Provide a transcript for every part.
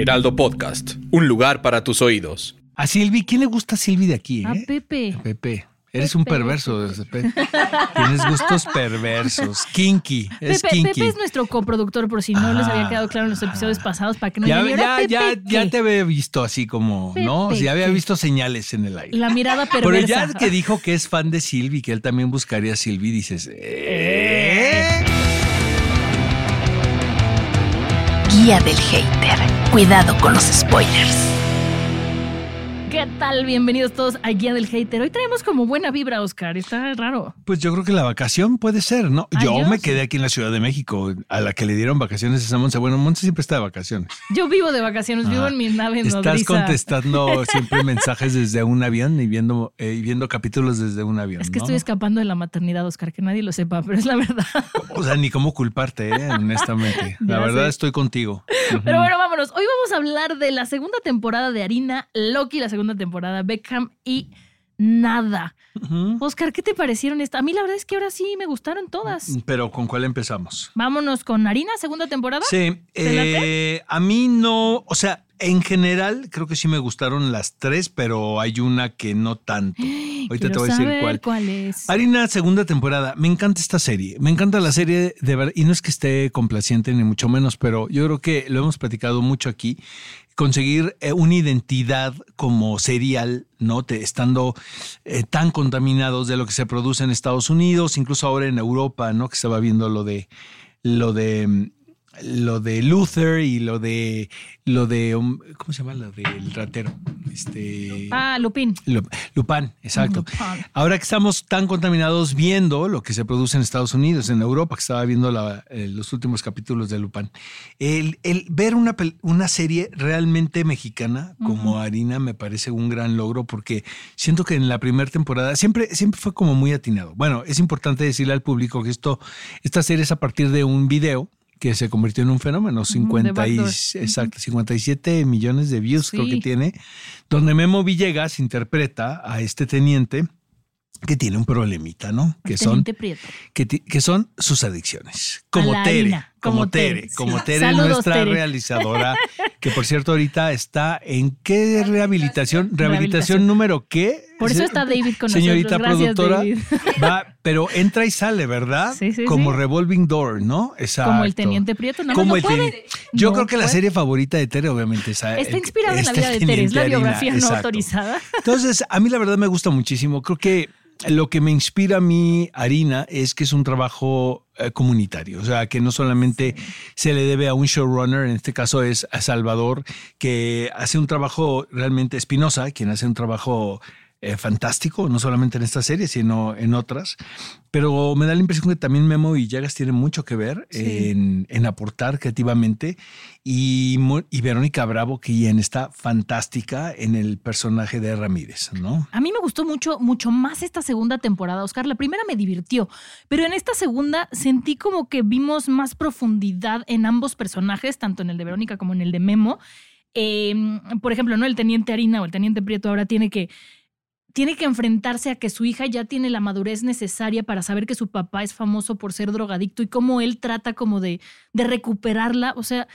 Heraldo Podcast, un lugar para tus oídos. A Silvi, ¿quién le gusta a Silvi de aquí? A eh? Pepe. A Pepe. Eres un perverso. Pepe. Tienes gustos perversos. Kinky. Es Pepe, kinky. Pepe es nuestro coproductor, por si no les había Ah. quedado claro en los episodios pasados, para que no ya, digan, "¿Y ahora ya, ya, Pepe ya qué?". te había visto así como, ¿no? Pepe, Ya había visto señales en el aire. La mirada Pero perversa. ya que dijo que es fan de Silvi, que él también buscaría a Silvi, dices, ¿eh? Guía del hater. Cuidado con los spoilers. ¿Qué tal? Bienvenidos todos a Guía del Hater. Hoy traemos como buena vibra, Oscar. Está raro. Pues yo creo que la vacación puede ser, ¿no? Yo, me quedé aquí en la Ciudad de México, a la que le dieron vacaciones es a Monse. Bueno, Monse siempre está de vacaciones. Yo vivo de vacaciones, vivo en mi nave Estás nodriza. contestando siempre mensajes desde un avión y viendo, eh, y viendo capítulos desde un avión. Es que ¿no? estoy escapando de la maternidad, Oscar, que nadie lo sepa, pero es la verdad. O sea, ni cómo culparte, ¿eh? honestamente. La Ya verdad sé. estoy contigo. Pero bueno, vámonos. Hoy vamos a hablar de la segunda temporada de Harina, Loki, la segunda temporada, Beckham y nada. Oscar, ¿qué te parecieron esta? A mí la verdad es que ahora sí me gustaron todas. Pero ¿con cuál empezamos? Vámonos con Harina, segunda temporada. Sí, ¿Te eh, a mí no, o sea, en general creo que sí me gustaron las tres, pero hay una que no tanto. Ahorita Quiero te voy a decir cuál. cuál es. Harina, segunda temporada. Me encanta esta serie. Me encanta la serie de verdad. Y no es que esté complaciente ni mucho menos, pero yo creo que lo hemos platicado mucho aquí. Conseguir eh, una identidad como serial, ¿no? Te- estando eh, tan contaminados de lo que se produce en Estados Unidos, incluso ahora en Europa, ¿no? Que estaba viendo lo de lo de mm, lo de Luther y lo de lo de um, ¿cómo se llama? Lo del ratero. Este Ah, Lupin. Lu- Lupin, exacto. Lupin. Ahora que estamos tan contaminados viendo lo que se produce en Estados Unidos, en Europa, que estaba viendo la- eh, los últimos capítulos de Lupin, el, el ver una, una serie realmente mexicana como Harina me parece un gran logro porque siento que en la primera temporada siempre, siempre fue como muy atinado. Bueno, es importante decirle al público que esto, esta serie es a partir de un video que se convirtió en un fenómeno, 50 y, exacto, 57 millones de views creo que tiene, donde Memo Villegas interpreta a este teniente que tiene un problemita, ¿no? Que son, que, que son sus adicciones. Como Tere, como, como Tere, Tere, como. Tere, Saludos, nuestra Tere. realizadora, que por cierto ahorita está en qué rehabilitación, rehabilitación, Rehabilitación. número qué. Por eso está David con Señorita. Gracias, productora, David. va, pero entra y sale, ¿verdad? Sí, sí, Como sí. revolving door, ¿no? Exacto. Como el Teniente Prieto. No, Como no el puede. teniente- Yo No creo que la serie favorita de Tere, obviamente, es Está inspirada en la vida de Tere, es la Harina, biografía no exacto. autorizada. Entonces, a mí la verdad me gusta muchísimo. Creo que lo que me inspira a mí, Harina, es que es un trabajo eh, comunitario. O sea, que no solamente se le debe a un showrunner, en este caso es a Salvador, que hace un trabajo realmente espinosa, quien hace un trabajo eh, fantástico, no solamente en esta serie, sino en otras. Pero me da la impresión que también Memo y Llagas tienen mucho que ver Sí. en, en aportar creativamente. Y, y Verónica Bravo, que quien está fantástica en el personaje de Ramírez, ¿no? A mí me gustó mucho, mucho más esta segunda temporada, Oscar. La primera me divirtió, pero en esta segunda sentí como que vimos más profundidad en ambos personajes, tanto en el de Verónica como en el de Memo. Eh, por ejemplo, ¿no? El teniente Harina o el teniente Prieto ahora tiene que tiene que enfrentarse a que su hija ya tiene la madurez necesaria para saber que su papá es famoso por ser drogadicto y cómo él trata como de, de recuperarla. O sea,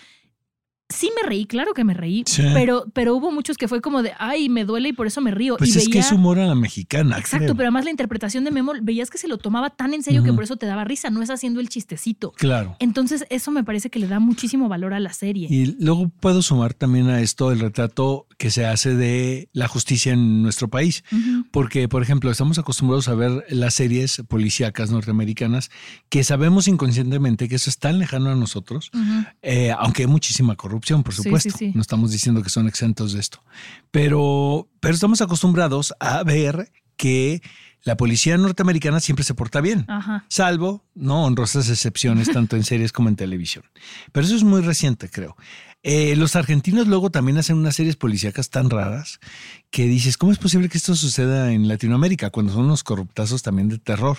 sí me reí, claro que me reí, Sí. pero, pero hubo muchos que fue como de, ay, me duele y por eso me río. Pues y es que es humor a la mexicana. Exacto, creo. pero además la interpretación de Memo, veías que se lo tomaba tan en serio que por eso te daba risa, no es haciendo el chistecito. Claro. Entonces, eso me parece que le da muchísimo valor a la serie. Y luego puedo sumar también a esto el retrato que se hace de la justicia en nuestro país. Porque, por ejemplo, estamos acostumbrados a ver las series policíacas norteamericanas que sabemos inconscientemente que eso es tan lejano a nosotros, eh, aunque hay muchísima corrupción, por Sí, supuesto. sí, sí. No estamos diciendo que son exentos de esto. Pero, pero estamos acostumbrados a ver que la policía norteamericana siempre se porta bien. Ajá. Salvo, no, honrosas excepciones, tanto en series como en televisión. Pero eso es muy reciente, creo. Eh, los argentinos luego también hacen unas series policíacas tan raras que dices, ¿cómo es posible que esto suceda en Latinoamérica cuando son unos corruptazos también de terror?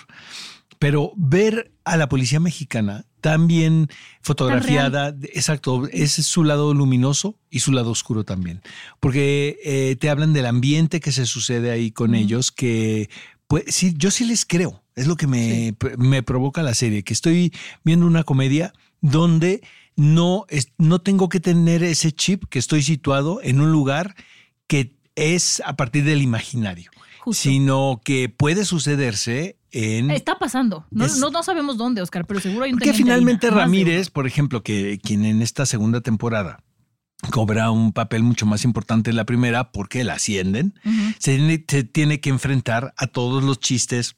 Pero ver a la policía mexicana tan bien fotografiada, exacto, ese es su lado luminoso y su lado oscuro también. Porque eh, te hablan del ambiente que se sucede ahí con ellos, que pues sí, yo sí les creo. Es lo que me, me provoca la serie, que estoy viendo una comedia donde no, es, no tengo que tener ese chip que estoy situado en un lugar que es a partir del imaginario, Justo. sino que puede sucederse en... Está pasando. No, Es- no, no sabemos dónde, Oscar, pero seguro hay un Porque finalmente Ramírez, por ejemplo, que quien en esta segunda temporada cobra un papel mucho más importante en la primera porque la ascienden, se tiene que enfrentar a todos los chistes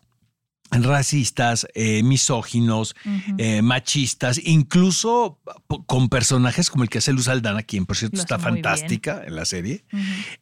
racistas, eh, misóginos, eh, machistas, incluso con personajes como el que hace Luz Aldana, quien por cierto Lo está fantástica en la serie.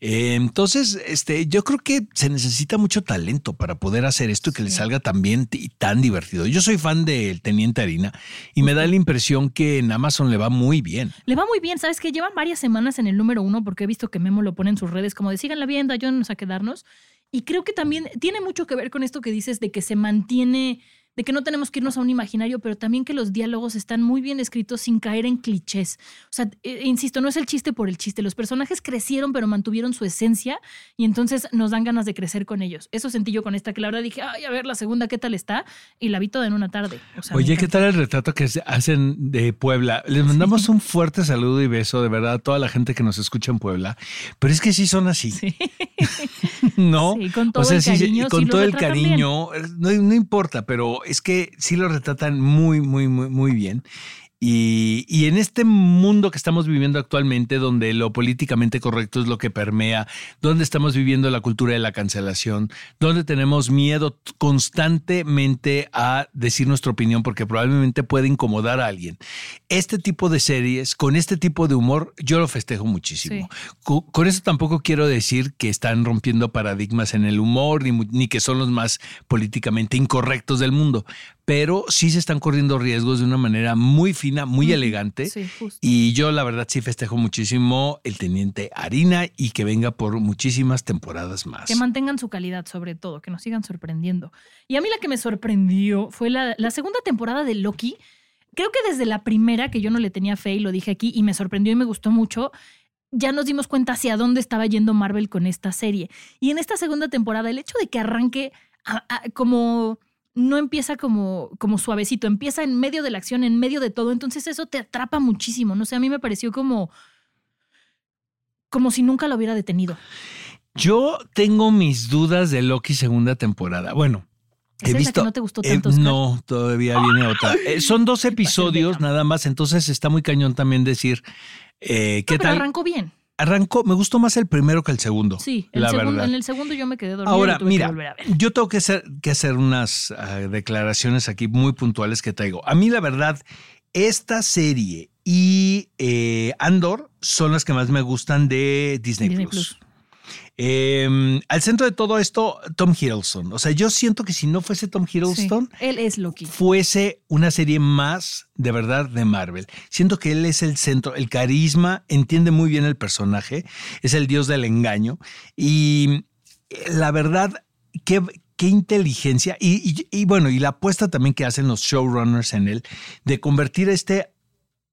Eh, entonces, este, yo creo que se necesita mucho talento para poder hacer esto y que le salga tan bien y tan divertido. Yo soy fan del Teniente Harina y me da la impresión que en Amazon le va muy bien. Le va muy bien, ¿sabes que Llevan varias semanas en el número uno porque he visto que Memo lo pone en sus redes como de síganla viendo, ayúdenos a quedarnos. Y creo que también tiene mucho que ver con esto que dices de que se mantiene, de que no tenemos que irnos a un imaginario, pero también que los diálogos están muy bien escritos sin caer en clichés. O sea, eh, insisto, no es el chiste por el chiste. Los personajes crecieron, pero mantuvieron su esencia y entonces nos dan ganas de crecer con ellos. Eso sentí yo con esta, que la verdad dije, ay, a ver, la segunda, ¿qué tal está? Y la vi toda en una tarde. O sea, me Oye, ¿qué tal el retrato que hacen de Puebla? Les mandamos un fuerte saludo y beso, de verdad, a toda la gente que nos escucha en Puebla. Pero es que sí son así, Sí. ¿no? Sí, con todo o sea, el cariño. con todo el cariño, no, no importa, pero es que sí lo retratan muy, muy, muy, muy bien. Y, y en este mundo que estamos viviendo actualmente, donde lo políticamente correcto es lo que permea, donde estamos viviendo la cultura de la cancelación, donde tenemos miedo constantemente a decir nuestra opinión porque probablemente puede incomodar a alguien. Este tipo de series, con este tipo de humor, yo lo festejo muchísimo. Co- Con eso tampoco quiero decir que están rompiendo paradigmas en el humor, ni que son los más políticamente incorrectos del mundo, pero sí se están corriendo riesgos de una manera muy fina, muy elegante. Sí, justo. Y yo la verdad sí festejo muchísimo el Teniente Harina y que venga por muchísimas temporadas más. Que mantengan su calidad, sobre todo, que nos sigan sorprendiendo. Y a mí la que me sorprendió fue la, la segunda temporada de Loki. Creo que desde la primera, que yo no le tenía fe y lo dije aquí, y me sorprendió y me gustó mucho, ya nos dimos cuenta hacia dónde estaba yendo Marvel con esta serie. Y en esta segunda temporada, el hecho de que arranque a- a- como no empieza como, como suavecito, empieza en medio de la acción, en medio de todo, entonces eso te atrapa muchísimo. No sé, a mí me pareció como como si nunca lo hubiera detenido. Yo tengo mis dudas de Loki segunda temporada. Bueno, ¿Es he esa visto. que no te gustó eh, tanto, no, todavía viene otra. Eh, son dos episodios nada más, entonces está muy cañón también decir eh, qué No, pero tal. arrancó bien. Arrancó, me gustó más el primero que el segundo. Sí, el la segundo- verdad. en el segundo yo me quedé dormida y Ahora, mira, que volver a ver. yo tengo que hacer, que hacer unas ah, declaraciones aquí muy puntuales que traigo. A mí, la verdad, esta serie y eh, Andor son las que más me gustan de Disney, Disney Plus. Plus. Eh, al centro de todo esto, Tom Hiddleston. O sea, yo siento que si no fuese Tom Sí, Hiddleston, él es Loki. fuese una serie más de verdad de Marvel. Siento que él es el centro, el carisma, entiende muy bien el personaje, es el dios del engaño y eh, la verdad, qué, qué inteligencia y, y- y bueno, y la apuesta también que hacen los showrunners en él de convertir este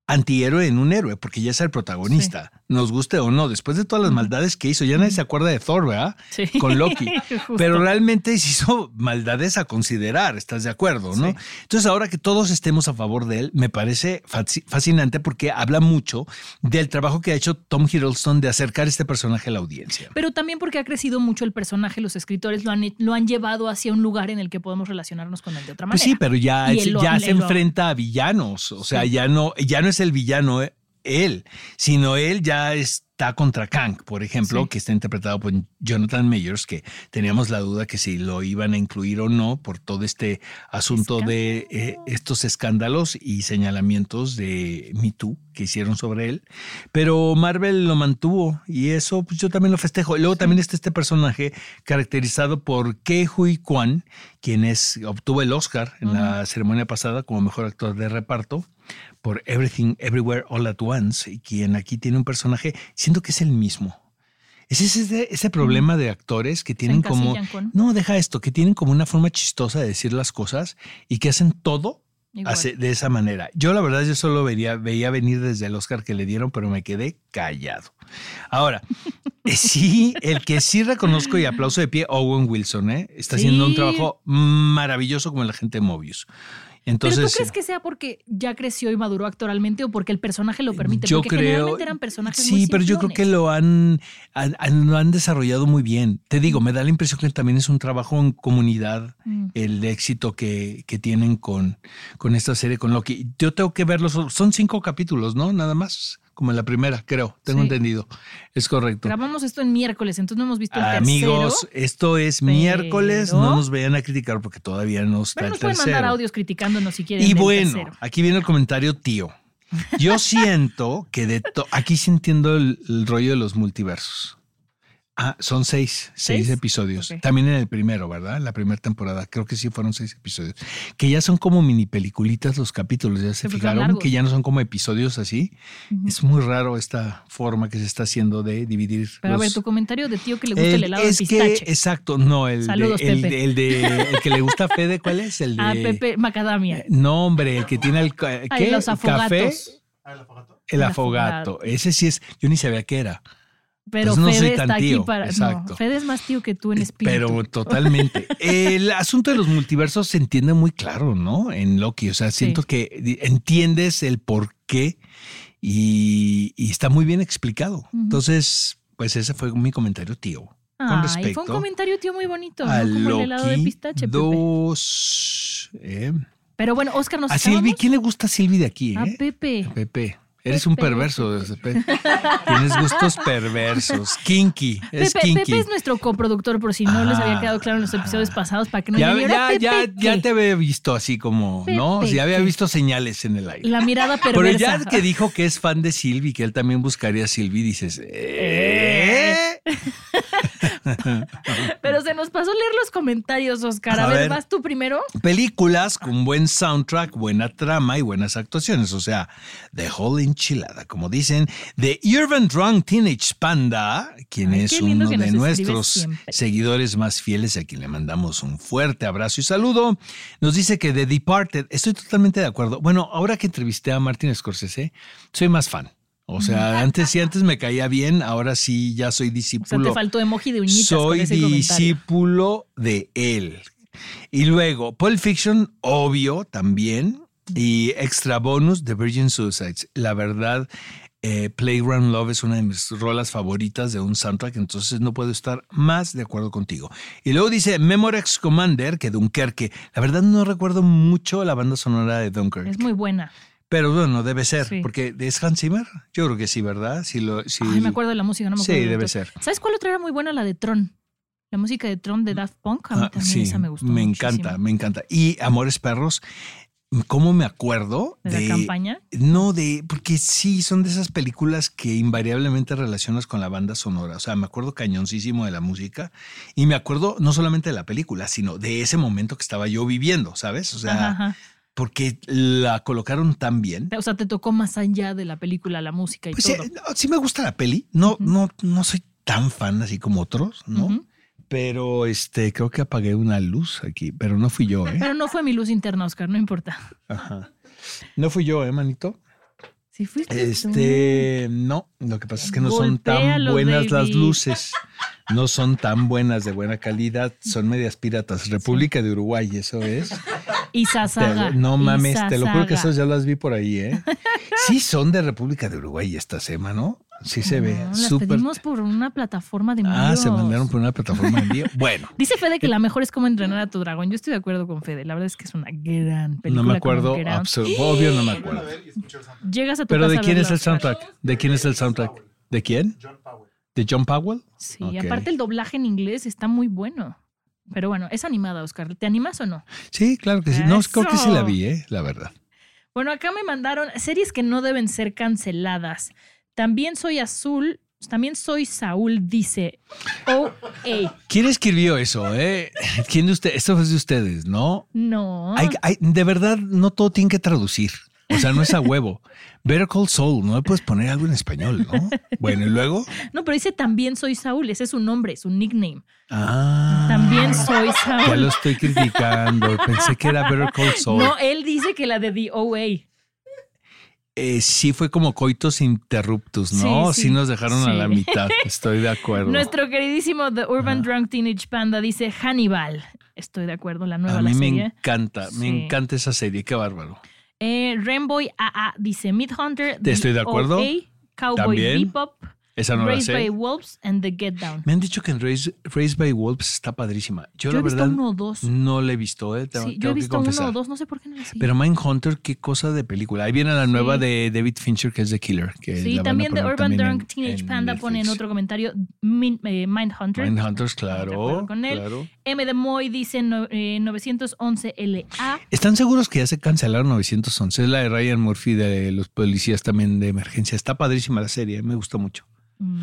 antihéroe en un héroe, porque ya es el protagonista, nos guste o no, después de todas las maldades que hizo, ya nadie se acuerda de Thor, ¿verdad? Sí. Con Loki. Pero realmente se hizo maldades a considerar, ¿estás de acuerdo? ¿no? Sí. Entonces, ahora que todos estemos a favor de él, me parece fasci- fascinante porque habla mucho del trabajo que ha hecho Tom Hiddleston de acercar este personaje a la audiencia. Pero también porque ha crecido mucho el personaje, los escritores lo han, lo han llevado hacia un lugar en el que podemos relacionarnos con él de otra manera. Pues sí, pero ya, es- lo- ya se lo- enfrenta a villanos, o sea, ya no, ya no es el villano, eh, él, sino él ya está contra Kang, por ejemplo, Sí. que está interpretado por Jonathan Mayers, que teníamos la duda que si lo iban a incluir o no por todo este asunto de eh, estos escándalos y señalamientos de Me Too que hicieron sobre él. Pero Marvel lo mantuvo y eso pues yo también lo festejo. Y luego también está este personaje caracterizado por Ke Hui Kwan, quien es, obtuvo el Oscar en la ceremonia pasada como mejor actor de reparto por Everything Everywhere All at Once, y quien aquí tiene un personaje, siento que es el mismo. Es ese, ese problema de actores que tienen como... con- No, deja esto, que tienen como una forma chistosa de decir las cosas y que hacen todo hace- de esa manera. Yo la verdad yo solo vería, veía venir desde el Oscar que le dieron, pero me quedé callado. Ahora, eh, sí, el que sí reconozco y aplauso de pie, Owen Wilson, ¿eh? está haciendo un trabajo maravilloso como la gente de Mobius. Entonces, ¿Pero tú crees que sea porque ya creció y maduró actoralmente o porque el personaje lo permite? Yo porque creo. generalmente eran personajes Sí, muy pero yo creo que lo han, han- han- lo han desarrollado muy bien. Te digo, me da la impresión que también es un trabajo en comunidad, Mm. el éxito que, que tienen con, con esta serie, con Loki. Yo tengo que verlos. Son cinco capítulos, ¿no? Nada más, como en la primera, creo. Tengo Sí. entendido. Es correcto. Grabamos esto en miércoles, entonces no hemos visto el Amigos, tercero. esto es pero- miércoles. No nos vayan a criticar porque todavía no está Pero el nos pueden tercero. mandar audios criticándonos si quieren. Y bueno, tercero. aquí viene el comentario tío. Yo siento que de to- aquí sí entiendo el, el rollo de los multiversos. Ah, son seis, seis, ¿Seis? episodios. Ok. También en el primero, ¿verdad? La primera temporada, creo que sí fueron seis episodios. Que ya son como mini peliculitas los capítulos, ya se son fijaron, que ya no son como episodios así. Ujú. Es muy raro esta forma que se está haciendo de dividir. Pero a ver, los- tu comentario de tío que le gusta el, el- helado es de que, pistache. exacto, no, el, Saludos, de, el, Pepe. de- el de el que le gusta a Fede, ¿cuál es? El de Ah, Pepe Macadamia. eh, No, hombre, el que tiene el ca- Ay, ¿qué? los afogatos. café, el El afogato. afogato. Ese sí es, yo ni sabía qué era. Pero Pues no soy Fede tan está aquí tío, para. exacto. No, Fede es más tío que tú en espíritu. Pero totalmente. El asunto de los multiversos se entiende muy claro, ¿no? En Loki. O sea, siento Sí. que entiendes el por qué y, y está muy bien explicado. Entonces, pues ese fue mi comentario, tío. Con Ay, respecto fue un comentario, tío, muy bonito. a ¿no? Como el helado de pistache, Pepe. 2. eh. Pero bueno, Oscar, nos A Silvi, ¿quién le gusta a Silvi de aquí? A eh? Pepe. Pepe. Eres un perverso. Pepe. Tienes gustos perversos. Kinky. Es Pepe, kinky. Pepe es nuestro coproductor, por si no les había Ah. quedado claro en los episodios pasados, para que no ya, digan, "¿Y ahora ya, ya, Pepe ya qué?". te había visto así como, ¿no? Pepe, Ya había visto señales en el aire. La mirada Pero perversa. ya que dijo que es fan de Silvi, que él también buscaría a Silvi, dices, ¿eh? Pero se nos pasó leer los comentarios, Oscar. A, A ver, ver. ¿vas tú primero? Películas con buen soundtrack, buena trama y buenas actuaciones. O sea, The Whole Enchilada, como dicen, de Urban Drunk Teenage Panda, quien Ay, es uno de nuestros seguidores más fieles, a quien le mandamos un fuerte abrazo y saludo. Nos dice que The Departed, estoy totalmente de acuerdo. Bueno, ahora que entrevisté a Martin Scorsese, soy más fan. O sea, antes sí, antes me caía bien, ahora sí ya soy O sea, discípulo. te faltó emoji de uñitas con Soy comentario. discípulo de él. Y luego, Pulp Fiction, obvio, también. Y extra bonus, The Virgin Suicides. La verdad, eh, Playground Love es una de mis rolas favoritas de un soundtrack, entonces no puedo estar más de acuerdo contigo. Y luego dice Memorex Commander, que Dunkerque. La verdad no recuerdo mucho la banda sonora de Dunkerque. Es muy buena. Pero bueno, debe ser, Sí. porque ¿es Hans Zimmer? Yo creo que sí, ¿verdad? Sí, lo, sí, Ay, me acuerdo de la música, no me Sí, acuerdo. del debe ser. ¿Sabes cuál otra era muy buena? La de Tron. La música de Tron de Daft Punk. A mí Ah, también sí, esa me gustó. Me muchísimo. encanta, me encanta. Y Amores Perros, ¿cómo me acuerdo ¿De la campaña? No, de. Porque sí, son de esas películas que invariablemente relacionas con la banda sonora. O sea, me acuerdo cañoncísimo de la música. Y me acuerdo no solamente de la película, sino de ese momento que estaba yo viviendo, ¿sabes? O sea, Ajá, ajá. Porque la colocaron tan bien. O sea, te tocó más allá de la película, la música y Pues todo. sí, no, sí me gusta la peli. No, no, no soy tan fan así como otros, ¿no? Pero este, creo que apagué una luz aquí, pero no fui yo, ¿eh? Pero no fue mi luz interna, Oscar, no importa. Ajá. No fui yo, ¿eh, manito? Sí fuiste tú. Este, no, lo que pasa es que no son tan buenas las luces. No son tan buenas de buena calidad, son medias piratas. República de Uruguay, eso es. Y Te- Sasaga. no mames, te lo juro que esas ya las vi por ahí, ¿eh? Sí, son de República de Uruguay esta semana, ¿no? sí se ve. No, las súper- pedimos por una plataforma de envíos. Ah, se mandaron por una plataforma de envío. Bueno, Dice Fede que la mejor es cómo entrenar a tu dragón. Yo estoy de acuerdo con Fede. La verdad es que es una gran película. no me acuerdo, obvio no me acuerdo. Llegas a tu Pero casa ¿de quién es el soundtrack? ¿De quién es el soundtrack? ¿De quién? ¿De John Powell? Sí, Ok. aparte el doblaje en inglés está muy bueno. Pero bueno, es animada, Oscar. ¿Te animas o no? Sí, claro que sí. No, creo que sí la Eso. vi, ¿eh? La verdad. Bueno, acá me mandaron series que no deben ser canceladas. También soy azul. También soy Saúl, dice. Oh, hey. ¿Quién escribió eso, eh? ¿Quién de ustedes? Esto es de ustedes, ¿no? No. Hay- hay- de verdad, no todo tiene que traducir. O sea, no es a huevo. Better Call Saul, no le puedes poner algo en español, ¿no? Bueno, y luego. No, pero dice también soy Saúl. Ese es su nombre, su nickname. Ah. También soy Ya lo estoy criticando. Pensé que era Better Call Saul. No, él dice que la de The OA. Eh, sí fue como coitos interruptus, ¿no? Sí, Sí, sí. nos dejaron a la mitad. Estoy de acuerdo. Nuestro queridísimo The Urban Drunk Teenage Panda dice Hannibal. Estoy de acuerdo, la nueva a la mí me serie. encanta, me encanta esa serie, qué bárbaro. Eh, Rainbow AA dice Midhunter. Te estoy de acuerdo. Cowboy. Bebop. Esa no la Raised by sé. Wolves and The Get Down. Me han dicho que en Raised, Raised by Wolves está padrísima. Yo, Yo la he visto verdad uno o dos. no la he visto, ¿eh? Sí, yo he visto uno o dos, no sé por qué no la seguí. Pero Mindhunter, qué cosa de película. Ahí viene la nueva de David Fincher, que es The Killer. Que Sí, también The poner Urban Drunk en- Teenage en Panda pone en otro comentario Min- eh, Mindhunter. Mindhunters, De claro. con él. claro. M de Moy dice no- eh, 911 LA. ¿Están seguros que ya se cancelaron 911? Es la de Ryan Murphy de los policías también de emergencia. Está padrísima la serie, me gustó mucho. Mm,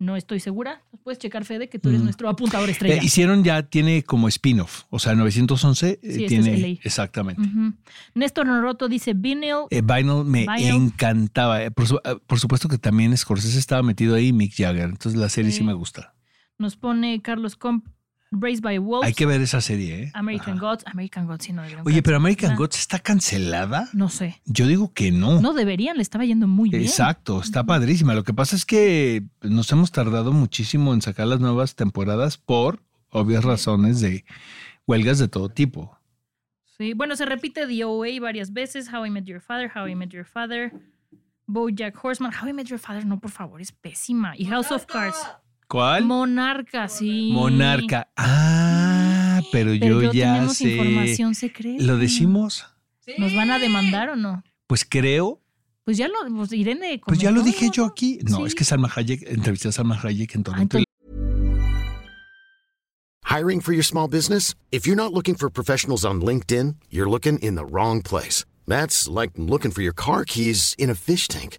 No estoy segura. Puedes checar, Fede, que tú eres Mm. nuestro apuntador estrella. Eh, hicieron ya, tiene como spin-off. O sea, 911 eh, Sí, este tiene. es exactamente. Ujú. Néstor Noroto dice Vinyl. Eh, Vinyl me Vinyl. encantaba. Eh, Por, su- eh, por supuesto que también Scorsese estaba metido ahí, Mick Jagger. Entonces la serie sí, Sí. me gusta. Nos pone Carlos Comp. Raised by Wolves. Hay que ver esa serie, ¿eh? American Ajá. Gods. American Gods, sí, no deberían Oye, pero American. Gods está cancelada. No sé. Yo digo que no. No deberían, le estaba yendo muy bien. Exacto, está padrísima. Lo que pasa es que nos hemos tardado muchísimo en sacar las nuevas temporadas por obvias razones de huelgas de todo tipo. Sí, bueno, se repite The OA varias veces. How I Met Your Father, How I Met Your Father. Bojack Horseman. How I Met Your Father, no, por favor, es pésima. Y House of Cards. ¿Cuál? Monarca, sí. Monarca. Ah, pero, Pero yo ya tenemos sé. información secreta. ¿Lo decimos? ¿Nos van a demandar o no? Pues creo. Pues ya lo, pues Irene. Pues ya lo comentó, dije yo aquí. No, Sí. es que Salma Hayek, entrevisté a Salma Hayek en Toronto. entonces- Hiring for your small business? If you're not looking for professionals on LinkedIn, you're looking in the wrong place. That's like looking for your car keys in a fish tank.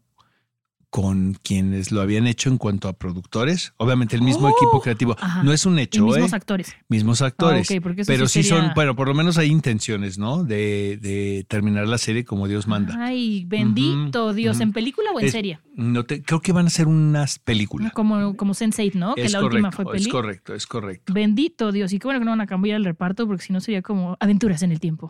con quienes lo habían hecho en cuanto a productores. Obviamente el mismo Oh, equipo creativo. ajá. No es un Y hecho, mismos ¿eh? actores. Mismos actores. Ah, ok, porque pero sí son, bueno, por lo menos hay intenciones, ¿no? De, de terminar la serie como Dios manda. Ay, bendito Dios. ¿En película o en Es- serie? No te, creo que van a ser unas películas. Como, como Sense8, ¿no? que la correcto, última fue peli. es correcto, es correcto. Bendito Dios. Y qué bueno que no van a cambiar el reparto porque si no sería como aventuras en el tiempo.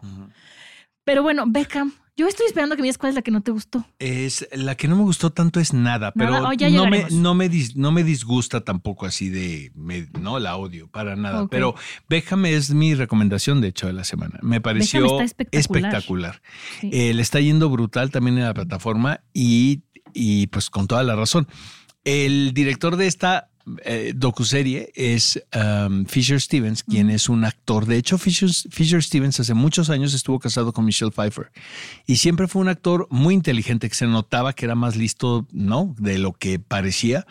Pero bueno, Beckham, yo estoy esperando que me digas cuál es la que no te gustó. Es la que no me gustó tanto es nada, pero Nada, oh, ya no, me, no, me dis- no me disgusta tampoco así de, me- no la odio para nada. Pero Beckham es mi recomendación de hecho de la semana. Me pareció está espectacular. espectacular. Sí. Eh, le está yendo brutal también en la plataforma y, y pues con toda la razón. El director de esta eh, docuserie es um, Fisher Stevens, quien es un actor. De hecho, Fisher, Fisher Stevens hace muchos años estuvo casado con Michelle Pfeiffer y siempre fue un actor muy inteligente que se notaba que era más listo, ¿no? De lo que parecía.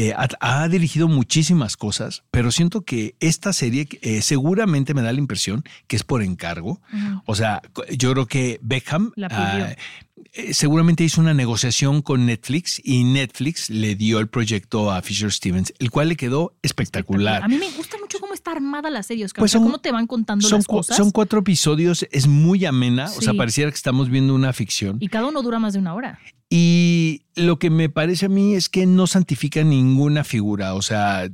Eh, ha, ha dirigido muchísimas cosas, pero siento que esta serie eh, seguramente me da la impresión que es por encargo. O sea, yo creo que Beckham La ah, eh, seguramente hizo una negociación con Netflix y Netflix le dio el proyecto a Fisher Stevens, el cual le quedó espectacular. A mí me gusta mucho cómo está armada la serie, Oscar. Pues o sea, son- cómo te van contando Son, las cosas. son cuatro episodios, es muy amena, o sea, Sí. pareciera que estamos viendo una ficción. Y cada uno dura más de una hora. Y lo que me parece a mí es que no santifica ninguna figura. O sea, eh,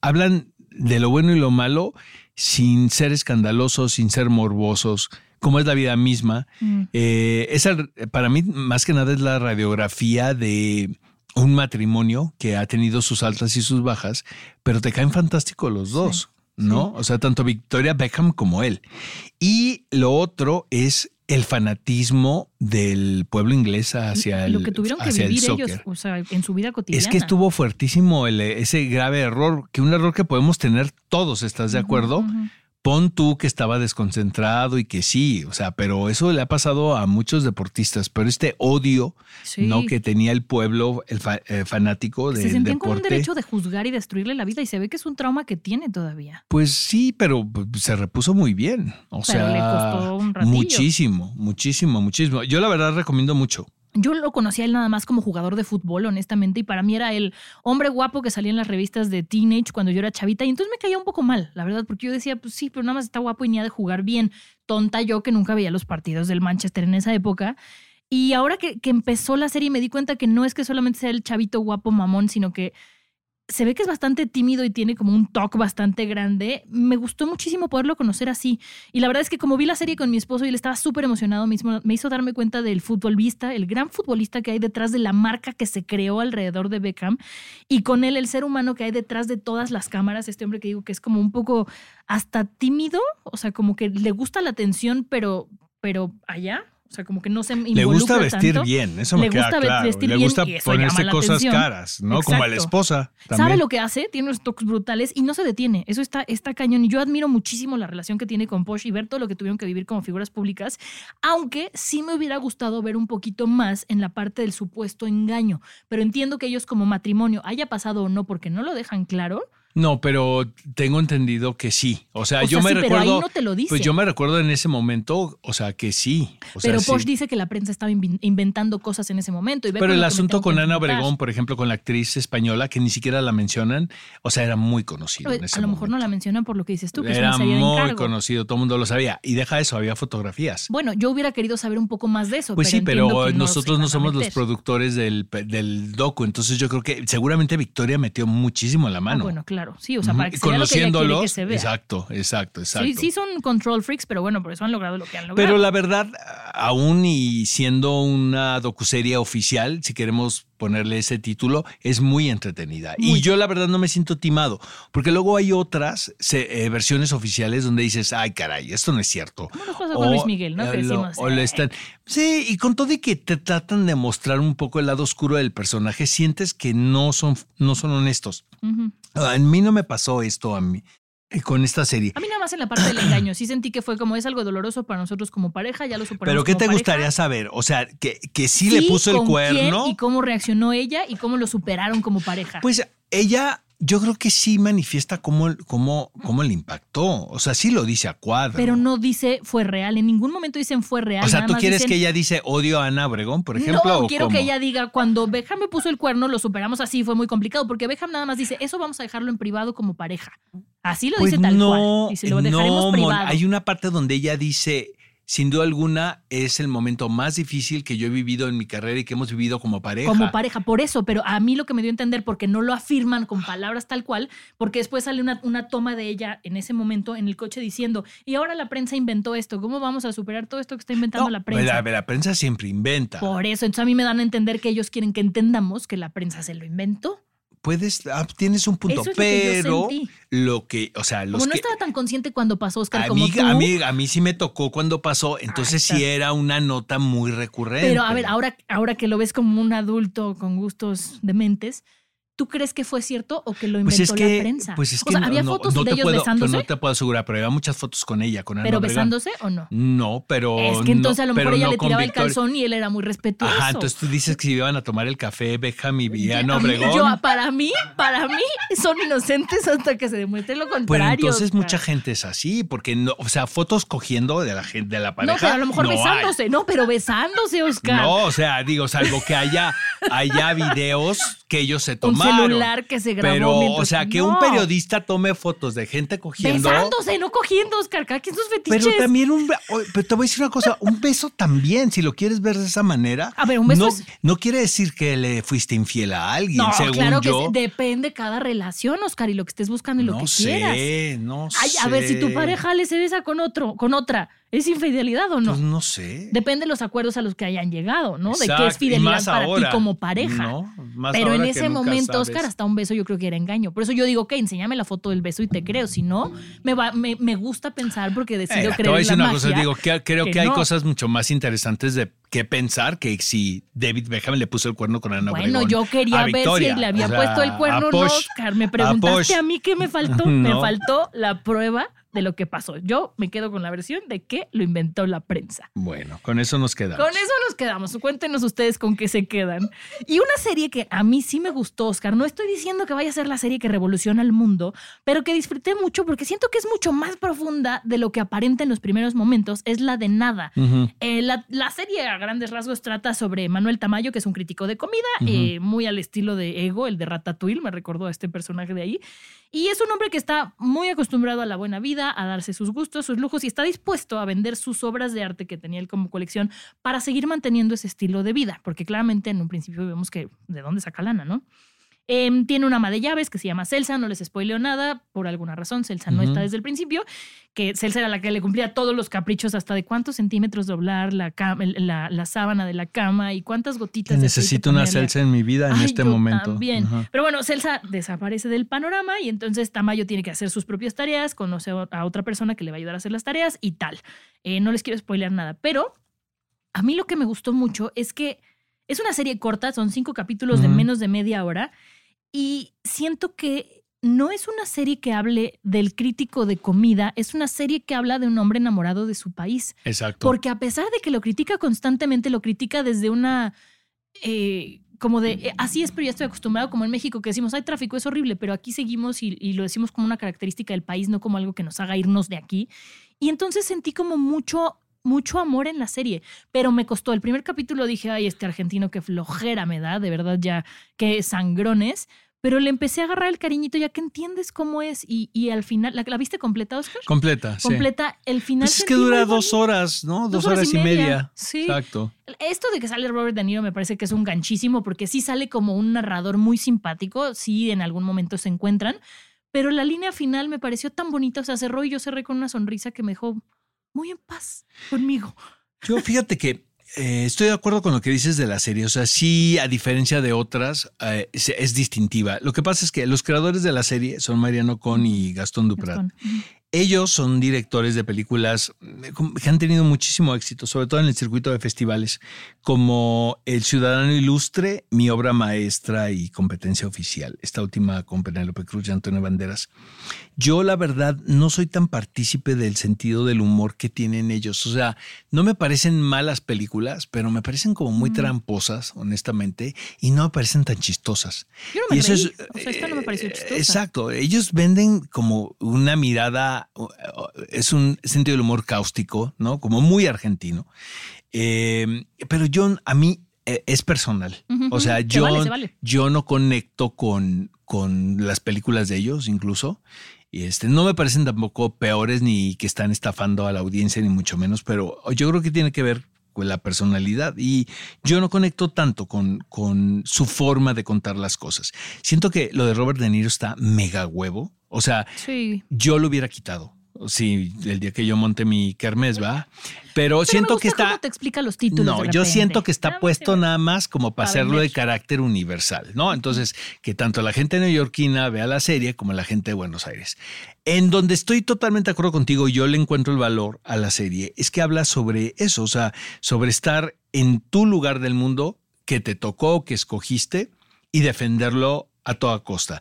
hablan de lo bueno y lo malo sin ser escandalosos, sin ser morbosos, como es la vida misma. Mm. Eh, esa, para mí, más que nada, es la radiografía de un matrimonio que ha tenido sus altas y sus bajas, pero te caen fantásticos los dos, ¿no? O sea, tanto Victoria Beckham como él. Y lo otro es el fanatismo del pueblo inglés hacia el Lo que tuvieron que hacia el vivir ellos, o sea, en su vida cotidiana. Es que estuvo fuertísimo el- ese grave error, que un error que podemos tener todos, ¿estás de acuerdo? Pon tú que estaba desconcentrado y que sí, o sea, pero eso le ha pasado a muchos deportistas, pero este odio, Sí. ¿no? Que tenía el pueblo, el fa- eh, fanático Se del sentían con un deporte. derecho de juzgar y destruirle la vida y se ve que es un trauma que tiene todavía. Pues sí, pero se repuso muy bien. O Pero sea, le costó un muchísimo, muchísimo, muchísimo. Yo la verdad recomiendo mucho. Yo lo conocía él nada más como jugador de fútbol, honestamente, y para mí era el hombre guapo que salía en las revistas de teenage cuando yo era chavita, y entonces me caía un poco mal, la verdad, porque yo decía, pues sí, pero nada más está guapo y ni ha de jugar bien. Tonta yo que nunca veía los partidos del Manchester en esa época. Y ahora que, que empezó la serie me di cuenta que no es que solamente sea el chavito guapo mamón, sino que se ve que es bastante tímido y tiene como un talk bastante grande. Me gustó muchísimo poderlo conocer así. Y la verdad es que como vi la serie con mi esposo y él estaba súper emocionado mismo, me hizo darme cuenta del futbolista, el gran futbolista que hay detrás de la marca que se creó alrededor de Beckham y con él el ser humano que hay detrás de todas las cámaras, este hombre que digo que es como un poco hasta tímido, o sea, como que le gusta la atención, pero, pero allá. O sea, como que no se involucra Le gusta vestir tanto. bien, eso me Le queda gusta claro. vestir Le bien gusta llama ponerse cosas atención. caras, ¿no? Como a la Exacto. esposa. ¿Sabe También. lo que hace? Tiene unos toques brutales y no se detiene. Eso está, está cañón. Y yo admiro muchísimo la relación que tiene con Posh y ver todo lo que tuvieron que vivir como figuras públicas. Aunque sí me hubiera gustado ver un poquito más en la parte del supuesto engaño. Pero entiendo que ellos como matrimonio haya pasado o no porque no lo dejan claro. No, pero tengo entendido que sí. O sea, O yo sea, me sí, pero ahí recuerdo. no te lo dice. Pues yo me recuerdo en ese momento, o sea, que sí. O sea, pero sí. Posh dice que la prensa estaba inven- inventando cosas en ese momento. Y Pero el asunto con Ana. Obregón, por ejemplo, con la actriz española, que ni siquiera la mencionan, o sea, era muy conocido. en ese A lo mejor no la mencionan por lo que dices tú, que es Era una serie de muy conocido, todo el mundo lo sabía. Y deja eso, había fotografías. Bueno, yo hubiera querido saber un poco más de eso. Pues sí, pero no nosotros no somos los productores del, del docu, entonces yo creo que seguramente Victoria metió muchísimo la Ah, mano. bueno, claro. Sí, o sea, Ujú. para que se vea lo que ella quiere que Conociéndolos, se vea. exacto, exacto, exacto. Sí, sí son control freaks, pero bueno, por eso han logrado lo que han logrado. Pero la verdad, aún y siendo una docuserie oficial, si queremos ponerle ese título, es muy entretenida. Muy. Y yo la verdad no me siento timado, porque luego hay otras se- eh, versiones oficiales donde dices, ay caray, esto no es cierto. ¿Cómo nos pasa con Luis Miguel, no? Que eh, lo- decimos, o "Eh". están, sí, y con todo y que te tratan de mostrar un poco el lado oscuro del personaje, sientes que no son, no son honestos. A mí no me pasó esto a mí con esta serie. A mí nada más en la parte del engaño, sí sentí que fue como es algo doloroso para nosotros como pareja, ya lo superamos Pero ¿qué te pareja. gustaría saber? O sea, que, que sí, le puso el ¿con cuerno. quién y cómo reaccionó ella y cómo lo superaron como pareja. Pues ella, yo creo que sí manifiesta cómo, cómo, cómo le impactó. O sea, sí lo dice a cuadro. pero no dice fue real, en ningún momento dicen fue real. O sea, nada ¿tú quieres dicen, que ella dice odio a Ana Obregón, por ejemplo? No, o quiero cómo? que ella diga, cuando Beckham me puso el cuerno, lo superamos así, fue muy complicado, porque Beckham nada más dice, eso vamos a dejarlo en privado como pareja. Así lo Pues dice tal no, cual. Dice, lo dejaremos no, privado. Hay una parte donde ella dice, sin duda alguna, es el momento más difícil que yo he vivido en mi carrera y que hemos vivido como pareja. Como pareja, por eso, pero a mí lo que me dio a entender, porque no lo afirman con palabras tal cual, porque después sale una, una toma de ella en ese momento en el coche diciendo, y ahora la prensa inventó esto, ¿cómo vamos a superar todo esto que está inventando No, la prensa? La, la prensa siempre inventa. Por eso, entonces a mí me dan a entender que ellos quieren que entendamos que la prensa se lo inventó. Puedes, ah, tienes un punto, Eso es lo que yo pero lo que, o sea, los Como no que, estaba tan consciente cuando pasó Oscar a como mí, tú. a, mí, a mí sí me tocó cuando pasó, entonces sí era una nota muy recurrente. Pero a ver, ahora, ahora que lo ves como un adulto con gustos dementes, ¿Tú crees que fue cierto o que lo Pues inventó es que, la prensa? pues es o que sea, no- ¿había fotos no de ellos puedo- besándose? No te puedo asegurar, pero había muchas fotos con ella, con Ana ¿Pero Obregón. besándose o no? No, pero. Es que entonces a lo mejor pero ella le tiraba el calzón y él era muy respetuoso. Ajá, entonces tú dices que si iban a tomar el café Beckham y Ana Obregón. yo, para mí, para mí, son inocentes hasta que se demuestre lo Pues contrario. entonces Oscar. mucha gente es así, porque no, o sea, fotos cogiendo de la gente, de la pareja. No, pero a lo mejor hay. besándose, no, pero besándose, Oscar. No, o sea, digo, salvo que haya, haya videos que ellos se Un tomaron. celular que se grabó Pero, mientras- o sea, que No. un periodista tome fotos de gente cogiendo. Besándose, no cogiendo, Oscar. Cada quien sus fetiches. Pero también un pero te voy a decir una cosa, un beso también, si lo quieres ver de esa manera. A ver, un beso no, es- no quiere decir que le fuiste infiel a alguien, No, según claro que yo. sí. depende cada relación, Oscar, y lo que estés buscando y lo no que sé, quieras. no Ay, sé. a ver, si tu pareja le se besa con otro, con otra, ¿es infidelidad o no? Pues no sé. Depende de los acuerdos a los que hayan llegado, ¿no? de qué es fidelidad para ahora. ti como pareja. No, más Pero en ahora ese momento, sabes. Oscar, hasta un beso yo creo que era engaño. Por eso yo digo, ok, enséñame la foto del beso y te creo. Si no, me, va, me, me gusta pensar porque decido Eh, te creer voy a decir una cosa, digo, que, creo que, que hay no. cosas mucho más interesantes de que pensar que si David Beckham le puso el cuerno con Ana Bueno, Obregón yo quería a ver Victoria. si le había O sea, puesto el cuerno o no, Oscar. Me preguntaste a, mí qué me faltó. Me faltó la prueba de lo que pasó. Yo me quedo con la versión de que lo inventó la prensa. Bueno, con eso nos quedamos. Con eso nos quedamos. Cuéntenos ustedes con qué se quedan. Y una serie que a mí sí me gustó, Oscar. No estoy diciendo que vaya a ser la serie que revoluciona el mundo, pero que disfruté mucho porque siento que es mucho más profunda de lo que aparenta en los primeros momentos. Es la de nada. Eh, la, la serie a grandes rasgos trata sobre Manuel Tamayo, que es un crítico de comida, eh, muy al estilo de Ego, el de Ratatouille, me recordó a este personaje de ahí. Y es un hombre que está muy acostumbrado a la buena vida, a darse sus gustos, sus lujos y está dispuesto a vender sus obras de arte que tenía él como colección para seguir manteniendo ese estilo de vida, porque claramente en un principio vemos que de dónde saca lana, ¿no? Em, tiene una ama de llaves que se llama Celsa, no les spoileo nada, por alguna razón Celsa no está desde el principio, que Celsa era la que le cumplía todos los caprichos hasta de cuántos centímetros doblar la, la, la sábana de la cama y cuántas gotitas Necesito una salsa en mi vida en Ay, este yo momento. También. Pero bueno, Celsa desaparece del panorama y entonces Tamayo tiene que hacer sus propias tareas, conoce a otra persona que le va a ayudar a hacer las tareas y tal. Eh, no les quiero spoilear nada, pero a mí lo que me gustó mucho es que es una serie corta, son cinco capítulos de menos de media hora y siento que no es una serie que hable del crítico de comida, es una serie que habla de un hombre enamorado de su país. Exacto. Porque a pesar de que lo critica constantemente, lo critica desde una. eh, como de, eh, así es, pero ya estoy acostumbrado, como en México, que decimos, hay tráfico, es horrible, pero aquí seguimos y, y lo decimos como una característica del país, no como algo que nos haga irnos de aquí. Y entonces sentí como mucho, mucho amor en la serie, pero me costó. El primer capítulo dije, ay, este argentino, qué flojera me da, de verdad ya, qué sangrones. Pero le empecé a agarrar el cariñito ya que entiendes cómo es. Y, y al final, ¿la, la viste completa, Oscar? Completa, sí. Completa. El final. Pues es que dura dos horas, ¿no? Dos, horas, y media. Sí. Exacto. Esto de que sale Robert De Niro me parece que es un ganchísimo porque sí sale como un narrador muy simpático, sí en algún momento se encuentran, pero la línea final me pareció tan bonita, o sea, cerró y yo cerré con una sonrisa que me dejó muy en paz conmigo. Yo fíjate que eh, estoy de acuerdo con lo que dices de la serie. O sea, sí, a diferencia de otras, eh, es, es distintiva. Lo que pasa es que los creadores de la serie son Mariano Con y Gastón Duprat. Gastón. Ellos son directores de películas eh, que han tenido muchísimo éxito, sobre todo en el circuito de festivales, como El Ciudadano Ilustre, Mi Obra Maestra y Competencia Oficial, esta última con Penélope Cruz y Antonio Banderas. Yo, la verdad, no soy tan partícipe del sentido del humor que tienen ellos. O sea, no me parecen malas películas, pero me parecen como muy tramposas, honestamente, y no me parecen tan chistosas. Yo no me Y eso reí, es, o sea, esta no me pareció eh, chistosa. Exacto. Ellos venden como una mirada, es un sentido del humor cáustico, ¿no? Como muy argentino. Eh, pero yo, a mí, eh, es personal. O sea. Se yo, vale, se vale. yo no conecto con, con las películas de ellos, incluso. Y este, no me parecen tampoco peores ni que están estafando a la audiencia, ni mucho menos, pero yo creo que tiene que ver con la personalidad y yo no conecto tanto con, con su forma de contar las cosas. Siento que lo de Robert De Niro está mega huevo. O sea, Sí. yo lo hubiera quitado. Sí, el día que yo monte mi kermés, va. Pero, Pero siento me que está. cómo te explica los títulos. No, de yo siento que está Nada puesto nada más como para Para hacerlo de carácter universal, ¿no? Entonces, que tanto la gente neoyorquina vea la serie como la gente de Buenos Aires. En donde estoy totalmente de acuerdo contigo, yo le encuentro el valor a la serie, es que habla sobre eso, o sea, sobre estar en tu lugar del mundo que te tocó, que escogiste y defenderlo a toda costa.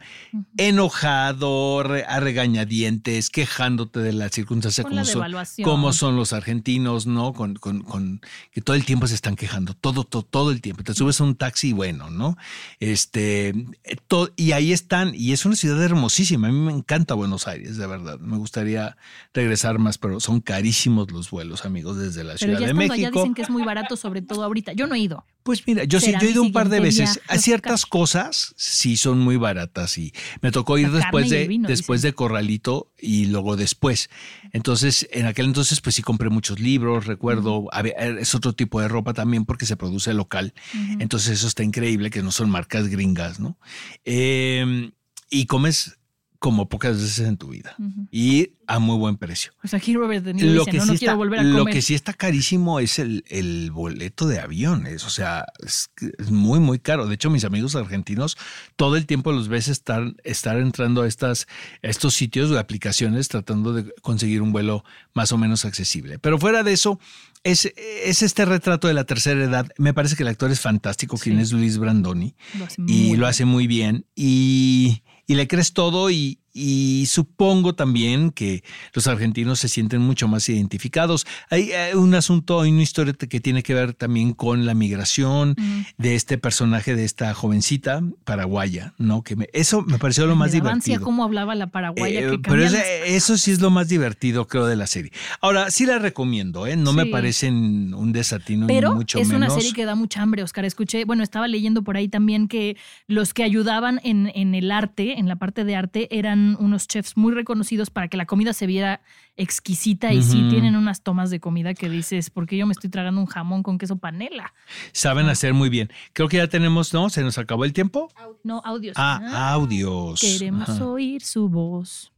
Enojado, re- a regañadientes, quejándote de la circunstancia Con como la son, como son los argentinos, ¿no? Con, con- con- que todo el tiempo se están quejando, todo, todo, todo el tiempo. Te subes a un taxi, bueno, ¿no? Este, eh, to- y ahí están, y es una ciudad hermosísima. A mí me encanta Buenos Aires, de verdad. Me gustaría regresar más, pero son carísimos los vuelos, amigos, desde la Pero Ciudad ya de México. dicen que es muy barato, sobre todo ahorita. Yo no he ido. Pues mira, yo sí, yo he ido un par de veces. A ciertas cosas sí son muy baratas y me tocó ir La después de vino, después de Corralito y luego después. Entonces, en aquel entonces pues sí compré muchos libros, recuerdo, había- es otro tipo de ropa también porque se produce local. Entonces eso está increíble que no son marcas gringas, ¿no? Eh, y comes como pocas veces en tu vida y a muy buen precio. Pues aquí Robert De Niro dice, no, no sí quiero está, volver a lo comer. que sí está carísimo es el, el boleto de aviones. O sea, es, es muy, muy caro. De hecho, mis amigos argentinos todo el tiempo los ves estar, estar entrando a, estas, a estos sitios o aplicaciones tratando de conseguir un vuelo más o menos accesible. Pero fuera de eso, es, es este retrato de la tercera edad. Me parece que el actor es fantástico, quien Sí. es Luis Brandoni Lo hace y muy lo bien. hace muy bien y, y le crees todo y, y supongo también que los argentinos se sienten mucho más identificados. Hay, eh, un asunto, hay una historia que tiene que ver también con la migración de este personaje, de esta jovencita paraguaya, ¿no? Que me- eso me pareció lo más Me divertido. cómo hablaba la paraguaya. Eh, que pero eso sí es lo más divertido, creo, de la serie. Ahora, sí la recomiendo, ¿eh? No me parecen un desatino Pero ni mucho es menos. una serie que da mucha hambre, Oscar. Escuché, bueno, estaba leyendo por ahí también que los que ayudaban en, en el arte, en la parte de arte, eran unos chefs muy reconocidos para que la comida se viera exquisita y sí tienen unas tomas de comida que dices, ¿por qué yo me estoy tragando un jamón con queso panela? Saben hacer muy bien. Creo que ya tenemos, ¿no? Se nos acabó el tiempo. No, audios. Ah, audios. Queremos Ajá. oír su voz.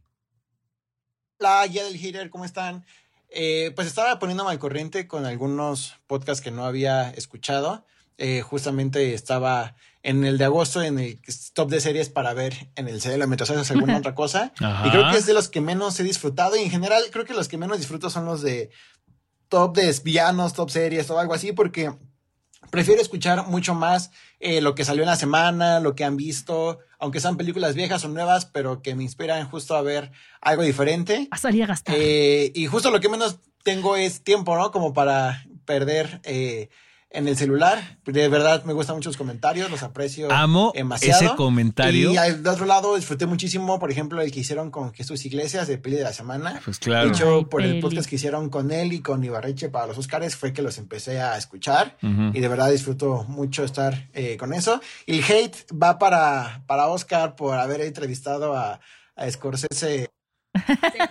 Hola, guía del hater, ¿cómo están? Eh, pues estaba poniéndome al corriente con algunos podcasts que no había escuchado. Eh, justamente estaba en el de agosto en el top de series para ver en el CL mientras haces alguna otra cosa. Ajá. Y creo que es de los que menos he disfrutado. Y en general, creo que los que menos disfruto son los de top de villanos, top series o algo así, porque prefiero escuchar mucho más eh, lo que salió en la semana, lo que han visto, aunque sean películas viejas o nuevas, pero que me inspiran justo a ver algo diferente. A salir a gastar. Eh, y justo lo que menos tengo es tiempo, ¿no? Como para perder eh, en el celular. De verdad me gustan mucho los comentarios, los aprecio Amo demasiado. ese comentario. Y al de otro lado disfruté muchísimo, por ejemplo, el que hicieron con Jesús Iglesias de Peli de la Semana. Pues claro. De hecho, Ay, por el podcast que hicieron con él y con Ibarreche para los Oscars fue que los empecé a escuchar y de verdad disfruto mucho estar eh, con eso. Y el hate va para, para Oscar por haber entrevistado a, a Scorsese.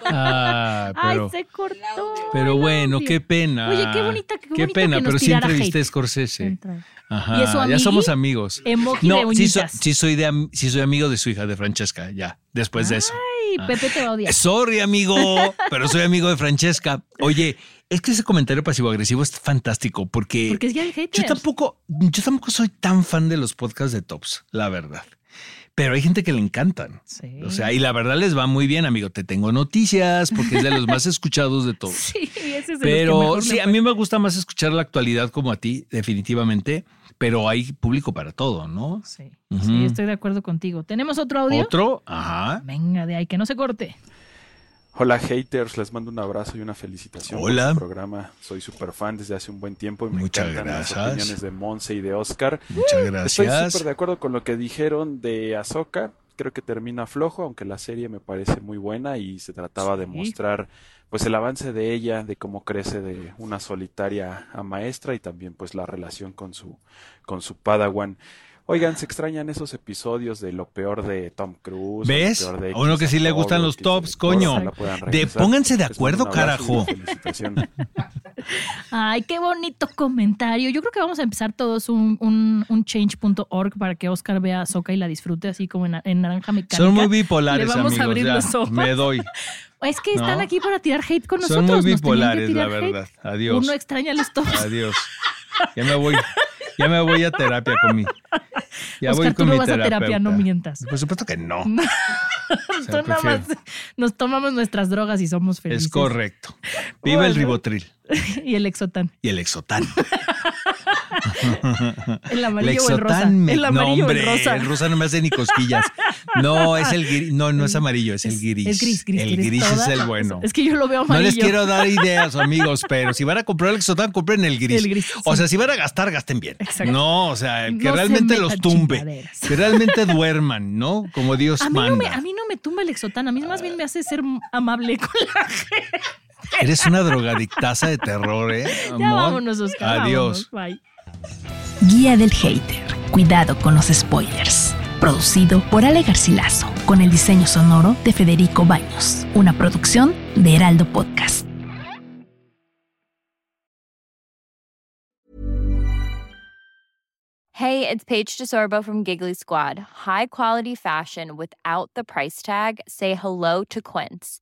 Ah, pero, Ay, se cortó. pero bueno, qué pena. Oye, qué bonita, qué, bonito pena, que nos pero sí entrevisté a. Scorsese. Entra. Ajá, ¿Y es su ya somos amigos. Emoji de No, sí, so- uñitas. sí soy de sí soy amigo de su hija, de Francesca, ya, después de eso. Ay, Pepe te odia. Sorry, amigo, pero soy amigo de Francesca. Oye, es que ese comentario pasivo-agresivo es fantástico porque, Porque es ya el hater. yo tampoco, yo tampoco soy tan fan de los podcasts de Tops, la verdad. Pero hay gente que le encantan. Sí. O sea, y la verdad les va muy bien, amigo. Te tengo noticias porque es de los más escuchados de todos. Sí, ese es que Pero sí, a mí me gusta más escuchar la actualidad como a ti, definitivamente. Pero hay público para todo, ¿no? Sí, Ujú. sí, estoy de acuerdo contigo. ¿Tenemos otro audio? Otro, ajá. Venga, de ahí, que no se corte. Hola haters, les mando un abrazo y una felicitación Hola. por su programa. Soy súper fan desde hace un buen tiempo y me Muchas encantan gracias. las opiniones de Monse y de Oscar. Muchas Estoy gracias. súper de acuerdo con lo que dijeron de Ahsoka. Creo que termina flojo, aunque la serie me parece muy buena y se trataba de mostrar pues el avance de ella, de cómo crece de una solitaria a maestra y también pues la relación con su con su Padawan. Oigan, se extrañan esos episodios de lo peor de Tom Cruise. o lo ¿Ves? peor de A uno que sí le gustan o los tops, coño. De pónganse de acuerdo, carajo. Ay, qué bonito comentario. Yo creo que vamos a empezar todos un, un, un change.org para que Oscar vea a Soca y la disfrute así como en, en naranja mecánica. Son muy bipolares, Le vamos amigos. a abrir ya, los ojos. me doy. Es que están ¿No? aquí para tirar hate con Son nosotros. muy nos tenían que bipolares, la hate. verdad. Adiós. Uno extraña los tops. Adiós. Ya me voy. Ya me voy a terapia con mi. Ya Oscar, voy tú con no mi vas a terapia, no mientas. Por supuesto que no. Tú nada más nos tomamos nuestras drogas y somos felices. Es correcto. Viva el ribotril y el exotán. y el exotán. El amarillo o el rosa. Me- El no, o el hombre, rosa. el rosa no me hace ni cosquillas. No, es el gris. No, no es amarillo, es el gris. Es gris, gris, El gris. gris es el bueno. Es que yo lo veo No amarillo. les quiero dar ideas, amigos, pero si van a comprar el Exotan, compren el gris. El gris, O sea, si van a gastar, gasten bien. Exacto. No, o sea, que No se realmente los tumbe. chingaderas. Que realmente duerman, ¿no? Como Dios A mí, manda. no me, a mí no me tumba el exotán, a mí más bien me hace ser amable con la gente. Eres una drogadictaza de terror, ¿eh? Ya amor? vámonos, Oscar. Adiós. vámonos, bye. Guía del Hater. Cuidado con los spoilers. Producido por Ale Garcilaso, con el diseño sonoro de Federico Baños. Una producción de Heraldo Podcast. Hey, it's Paige DeSorbo from Giggly Squad. High quality fashion without the price tag. Say hello to Quince.